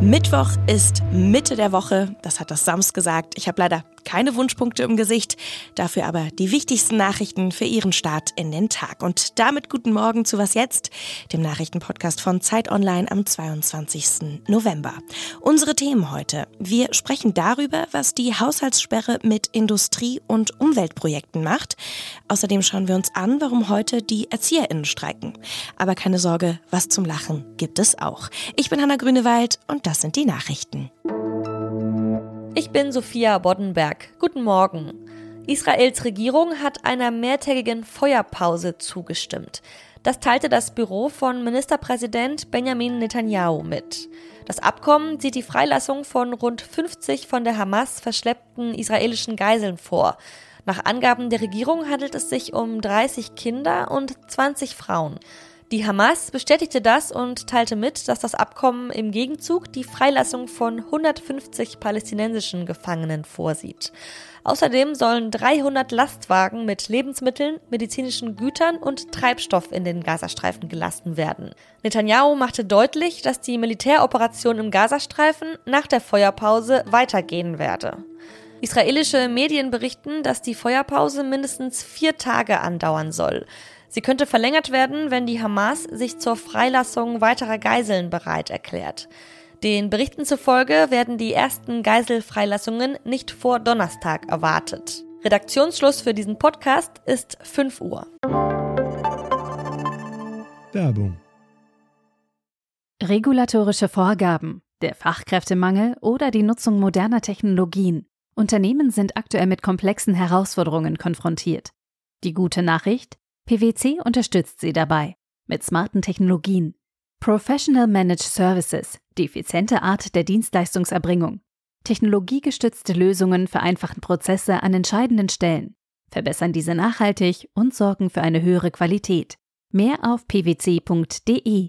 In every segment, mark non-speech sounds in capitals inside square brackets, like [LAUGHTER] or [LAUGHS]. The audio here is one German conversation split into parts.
Mittwoch ist Mitte der Woche, das hat das Sams gesagt. Ich habe leider keine Wunschpunkte im Gesicht, dafür aber die wichtigsten Nachrichten für Ihren Start in den Tag. Und damit guten Morgen zu Was Jetzt, dem Nachrichtenpodcast von Zeit Online am 22. November. Unsere Themen heute. Wir sprechen darüber, was die Haushaltssperre mit Industrie- und Umweltprojekten macht. Außerdem schauen wir uns an, warum heute die ErzieherInnen streiken. Aber keine Sorge, was zum Lachen gibt es auch. Ich bin Hanna Grünewald und das sind die Nachrichten. Ich bin Sophia Boddenberg. Guten Morgen. Israels Regierung hat einer mehrtägigen Feuerpause zugestimmt. Das teilte das Büro von Ministerpräsident Benjamin Netanyahu mit. Das Abkommen sieht die Freilassung von rund 50 von der Hamas verschleppten israelischen Geiseln vor. Nach Angaben der Regierung handelt es sich um 30 Kinder und 20 Frauen. Die Hamas bestätigte das und teilte mit, dass das Abkommen im Gegenzug die Freilassung von 150 palästinensischen Gefangenen vorsieht. Außerdem sollen 300 Lastwagen mit Lebensmitteln, medizinischen Gütern und Treibstoff in den Gazastreifen gelassen werden. Netanyahu machte deutlich, dass die Militäroperation im Gazastreifen nach der Feuerpause weitergehen werde. Israelische Medien berichten, dass die Feuerpause mindestens vier Tage andauern soll. Sie könnte verlängert werden, wenn die Hamas sich zur Freilassung weiterer Geiseln bereit erklärt. Den Berichten zufolge werden die ersten Geiselfreilassungen nicht vor Donnerstag erwartet. Redaktionsschluss für diesen Podcast ist 5 Uhr. Werbung. Regulatorische Vorgaben, der Fachkräftemangel oder die Nutzung moderner Technologien. Unternehmen sind aktuell mit komplexen Herausforderungen konfrontiert. Die gute Nachricht? PwC unterstützt sie dabei mit smarten Technologien. Professional Managed Services, die effiziente Art der Dienstleistungserbringung. Technologiegestützte Lösungen vereinfachen Prozesse an entscheidenden Stellen, verbessern diese nachhaltig und sorgen für eine höhere Qualität. Mehr auf pwc.de.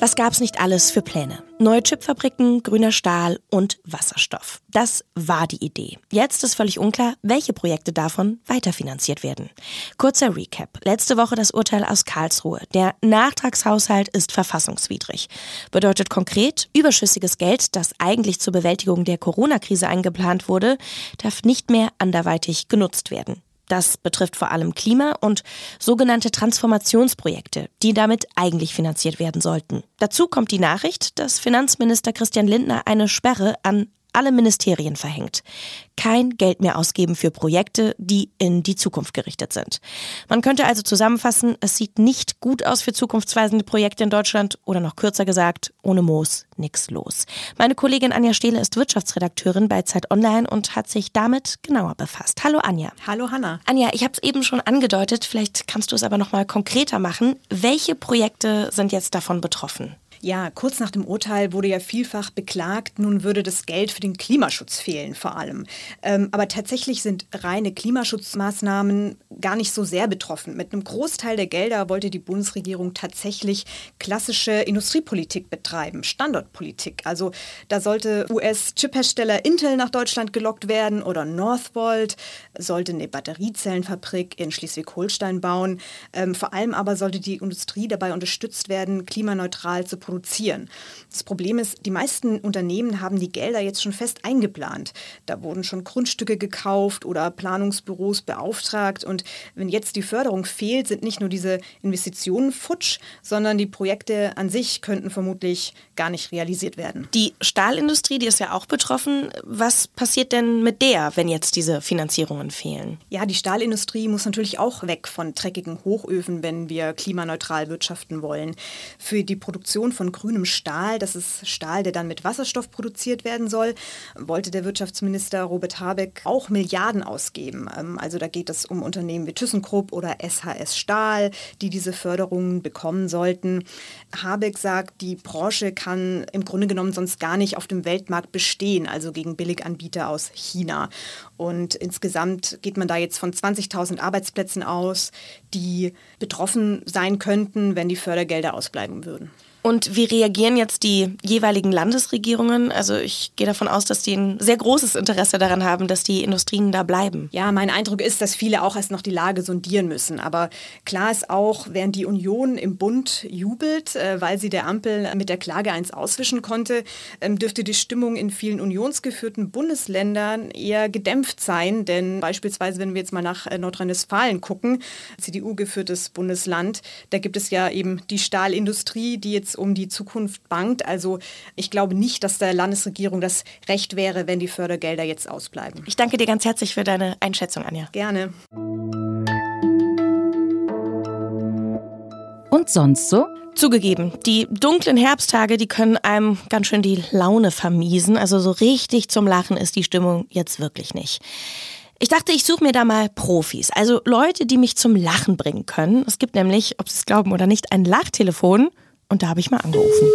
Was gab's nicht alles für Pläne? Neue Chipfabriken, grüner Stahl und Wasserstoff. Das war die Idee. Jetzt ist völlig unklar, welche Projekte davon weiterfinanziert werden. Kurzer Recap. Letzte Woche das Urteil aus Karlsruhe. Der Nachtragshaushalt ist verfassungswidrig. Bedeutet konkret, überschüssiges Geld, das eigentlich zur Bewältigung der Corona-Krise eingeplant wurde, darf nicht mehr anderweitig genutzt werden. Das betrifft vor allem Klima- und sogenannte Transformationsprojekte, die damit eigentlich finanziert werden sollten. Dazu kommt die Nachricht, dass Finanzminister Christian Lindner eine Sperre an alle Ministerien verhängt. Kein Geld mehr ausgeben für Projekte, die in die Zukunft gerichtet sind. Man könnte also zusammenfassen, es sieht nicht gut aus für zukunftsweisende Projekte in Deutschland oder noch kürzer gesagt, ohne Moos nix los. Meine Kollegin Anja Stehle ist Wirtschaftsredakteurin bei Zeit Online und hat sich damit genauer befasst. Hallo Anja. Hallo Hanna. Anja, ich habe es eben schon angedeutet, vielleicht kannst du es aber noch mal konkreter machen. Welche Projekte sind jetzt davon betroffen? Ja, kurz nach dem Urteil wurde ja vielfach beklagt, nun würde das Geld für den Klimaschutz fehlen vor allem. Ähm, aber tatsächlich sind reine Klimaschutzmaßnahmen gar nicht so sehr betroffen. Mit einem Großteil der Gelder wollte die Bundesregierung tatsächlich klassische Industriepolitik betreiben, Standortpolitik. Also da sollte US-Chiphersteller Intel nach Deutschland gelockt werden oder Northvolt sollte eine Batteriezellenfabrik in Schleswig-Holstein bauen. Ähm, vor allem aber sollte die Industrie dabei unterstützt werden, klimaneutral zu produzieren. Das Problem ist, die meisten Unternehmen haben die Gelder jetzt schon fest eingeplant. Da wurden schon Grundstücke gekauft oder Planungsbüros beauftragt. Und wenn jetzt die Förderung fehlt, sind nicht nur diese Investitionen futsch, sondern die Projekte an sich könnten vermutlich gar nicht realisiert werden. Die Stahlindustrie, die ist ja auch betroffen. Was passiert denn mit der, wenn jetzt diese Finanzierungen fehlen? Ja, die Stahlindustrie muss natürlich auch weg von dreckigen Hochöfen, wenn wir klimaneutral wirtschaften wollen. Für die Produktion von grünem Stahl, das ist Stahl, der dann mit Wasserstoff produziert werden soll, wollte der Wirtschaftsminister Robert Habeck auch Milliarden ausgeben. Ähm, also da geht es um Unternehmen wie ThyssenKrupp oder SHS Stahl, die diese Förderungen bekommen sollten. Habeck sagt, die Branche kann im Grunde genommen sonst gar nicht auf dem Weltmarkt bestehen, also gegen Billiganbieter aus China. Und insgesamt geht man da jetzt von 20.000 Arbeitsplätzen aus, die betroffen sein könnten, wenn die Fördergelder ausbleiben würden. Und wie reagieren jetzt die jeweiligen Landesregierungen? Also ich gehe davon aus, dass die ein sehr großes Interesse daran haben, dass die Industrien da bleiben. Ja, mein Eindruck ist, dass viele auch erst noch die Lage sondieren müssen. Aber klar ist auch, während die Union im Bund jubelt, äh, weil sie der Ampel mit der Klage eins auswischen konnte, ähm, dürfte die Stimmung in vielen unionsgeführten Bundesländern eher gedämpft sein. Denn beispielsweise, wenn wir jetzt mal nach äh, Nordrhein-Westfalen gucken, CDU-geführtes Bundesland, da gibt es ja eben die Stahlindustrie, die jetzt um die Zukunft bangt. Also ich glaube nicht, dass der Landesregierung das recht wäre, wenn die Fördergelder jetzt ausbleiben. Ich danke dir ganz herzlich für deine Einschätzung, Anja. Gerne. Und sonst so? Zugegeben, die dunklen Herbsttage, die können einem ganz schön die Laune vermiesen. Also so richtig zum Lachen ist die Stimmung jetzt wirklich nicht. Ich dachte, ich suche mir da mal Profis, also Leute, die mich zum Lachen bringen können. Es gibt nämlich, ob Sie es glauben oder nicht, ein Lachtelefon und da habe ich mal angerufen.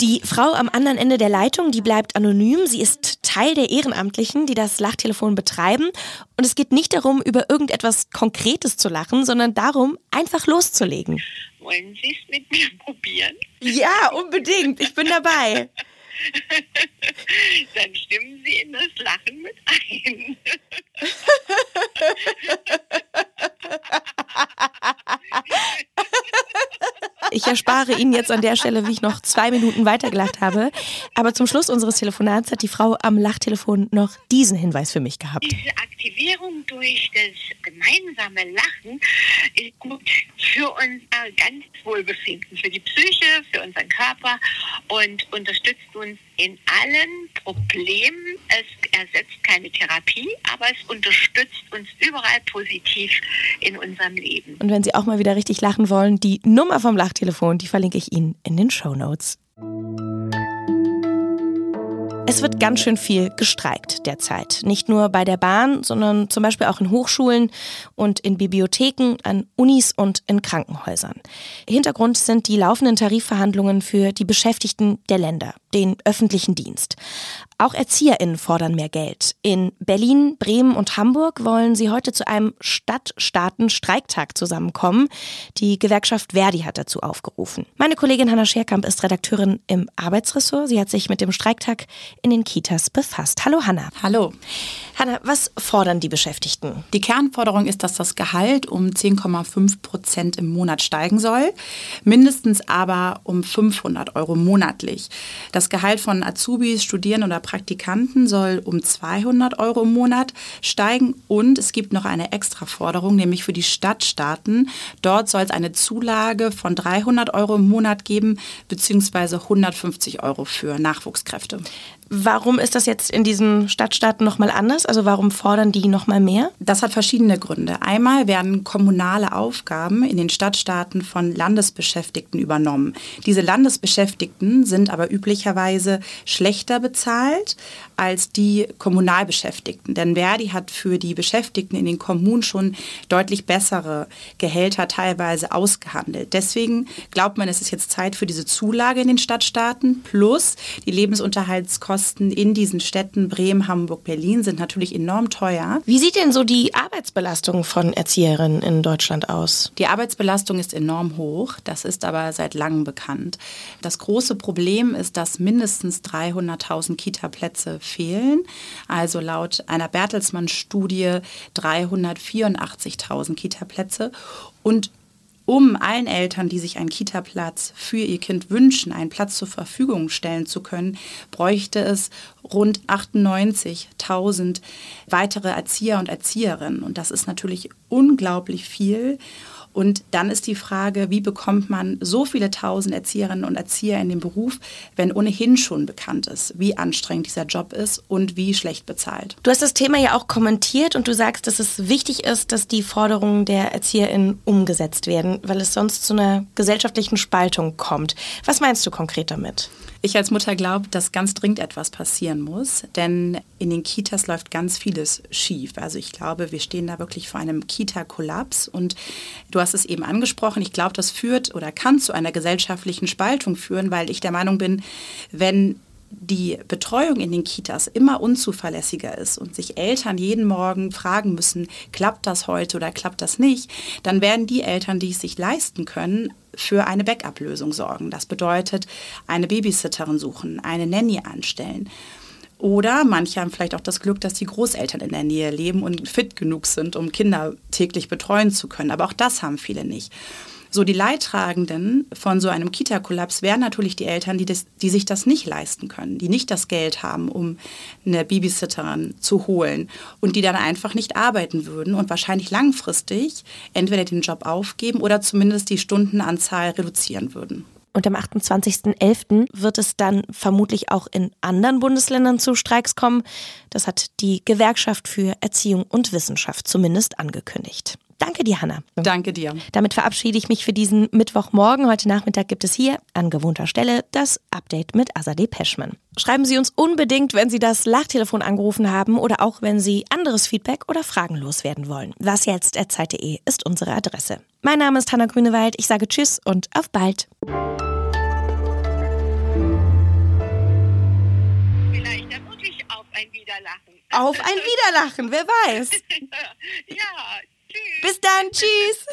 Die Frau am anderen Ende der Leitung, die bleibt anonym. Sie ist Teil der Ehrenamtlichen, die das Lachtelefon betreiben. Und es geht nicht darum, über irgendetwas Konkretes zu lachen, sondern darum, einfach loszulegen. Wollen Sie es mit mir [LAUGHS] probieren? Ja, unbedingt. Ich bin dabei. [LAUGHS] Dann stimmen Sie in das Lachen mit ein. [LAUGHS] Ich erspare Ihnen jetzt an der Stelle, wie ich noch zwei Minuten weitergelacht habe. Aber zum Schluss unseres Telefonats hat die Frau am Lachtelefon noch diesen Hinweis für mich gehabt. Diese Aktivierung durch das gemeinsame Lachen ist gut für unser ganz Wohlbefinden, für die Psyche, für unseren Körper und unterstützt uns in allen Problemen. Es ersetzt keine Therapie, aber es unterstützt uns überall positiv in unserem Leben. Und wenn Sie auch mal wieder richtig lachen wollen, die Nummer vom Lachtelefon, die verlinke ich Ihnen in den Show Notes. Es wird ganz schön viel gestreikt derzeit. Nicht nur bei der Bahn, sondern zum Beispiel auch in Hochschulen und in Bibliotheken, an Unis und in Krankenhäusern. Hintergrund sind die laufenden Tarifverhandlungen für die Beschäftigten der Länder, den öffentlichen Dienst. Auch ErzieherInnen fordern mehr Geld. In Berlin, Bremen und Hamburg wollen sie heute zu einem Stadtstaaten-Streiktag zusammenkommen. Die Gewerkschaft Verdi hat dazu aufgerufen. Meine Kollegin Hanna Scherkamp ist Redakteurin im Arbeitsressort. Sie hat sich mit dem Streiktag in den Kitas befasst. Hallo Hanna. Hallo. Hanna, was fordern die Beschäftigten? Die Kernforderung ist, dass das Gehalt um 10,5 Prozent im Monat steigen soll, mindestens aber um 500 Euro monatlich. Das Gehalt von Azubis, Studierenden oder Praktikanten soll um 200 Euro im Monat steigen und es gibt noch eine Extraforderung, nämlich für die Stadtstaaten. Dort soll es eine Zulage von 300 Euro im Monat geben, beziehungsweise 150 Euro für Nachwuchskräfte. Warum ist das jetzt in diesen Stadtstaaten nochmal anders? Also warum fordern die nochmal mehr? Das hat verschiedene Gründe. Einmal werden kommunale Aufgaben in den Stadtstaaten von Landesbeschäftigten übernommen. Diese Landesbeschäftigten sind aber üblicherweise schlechter bezahlt als die Kommunalbeschäftigten. Denn Verdi hat für die Beschäftigten in den Kommunen schon deutlich bessere Gehälter teilweise ausgehandelt. Deswegen glaubt man, es ist jetzt Zeit für diese Zulage in den Stadtstaaten. Plus die Lebensunterhaltskosten in diesen Städten Bremen, Hamburg, Berlin sind natürlich enorm teuer. Wie sieht denn so die Arbeitsbelastung von Erzieherinnen in Deutschland aus? Die Arbeitsbelastung ist enorm hoch. Das ist aber seit langem bekannt. Das große Problem ist, dass mindestens 300.000 Kita-Plätze fehlen. Also laut einer Bertelsmann-Studie 384.000 Kita-Plätze. Und um allen Eltern, die sich einen Kita-Platz für ihr Kind wünschen, einen Platz zur Verfügung stellen zu können, bräuchte es rund 98.000 weitere Erzieher und Erzieherinnen. Und das ist natürlich unglaublich viel. Und dann ist die Frage, wie bekommt man so viele tausend Erzieherinnen und Erzieher in den Beruf, wenn ohnehin schon bekannt ist, wie anstrengend dieser Job ist und wie schlecht bezahlt. Du hast das Thema ja auch kommentiert und du sagst, dass es wichtig ist, dass die Forderungen der ErzieherInnen umgesetzt werden, weil es sonst zu einer gesellschaftlichen Spaltung kommt. Was meinst du konkret damit? Ich als Mutter glaube, dass ganz dringend etwas passieren muss, denn in den Kitas läuft ganz vieles schief. Also ich glaube, wir stehen da wirklich vor einem Kita-Kollaps und du hast es eben angesprochen, ich glaube, das führt oder kann zu einer gesellschaftlichen Spaltung führen, weil ich der Meinung bin, wenn die Betreuung in den Kitas immer unzuverlässiger ist und sich Eltern jeden Morgen fragen müssen, klappt das heute oder klappt das nicht, dann werden die Eltern, die es sich leisten können, für eine Backup-Lösung sorgen. Das bedeutet, eine Babysitterin suchen, eine Nanny anstellen. Oder manche haben vielleicht auch das Glück, dass die Großeltern in der Nähe leben und fit genug sind, um Kinder täglich betreuen zu können. Aber auch das haben viele nicht. So die Leidtragenden von so einem Kita-Kollaps wären natürlich die Eltern, die, das, die sich das nicht leisten können, die nicht das Geld haben, um eine Babysitterin zu holen und die dann einfach nicht arbeiten würden und wahrscheinlich langfristig entweder den Job aufgeben oder zumindest die Stundenanzahl reduzieren würden. Und am 28.11. wird es dann vermutlich auch in anderen Bundesländern zu Streiks kommen. Das hat die Gewerkschaft für Erziehung und Wissenschaft zumindest angekündigt. Danke dir, Hanna. Danke dir. Damit verabschiede ich mich für diesen Mittwochmorgen. Heute Nachmittag gibt es hier an gewohnter Stelle das Update mit Azadeh Peschman. Schreiben Sie uns unbedingt, wenn Sie das Lachtelefon angerufen haben oder auch wenn Sie anderes Feedback oder Fragen loswerden wollen. Was jetzt Zeit.de ist unsere Adresse. Mein Name ist Hanna Grünewald. Ich sage Tschüss und auf bald. Auf ein Wiederlachen, wer weiß. [LAUGHS] ja, tschüss. Bis dann, tschüss.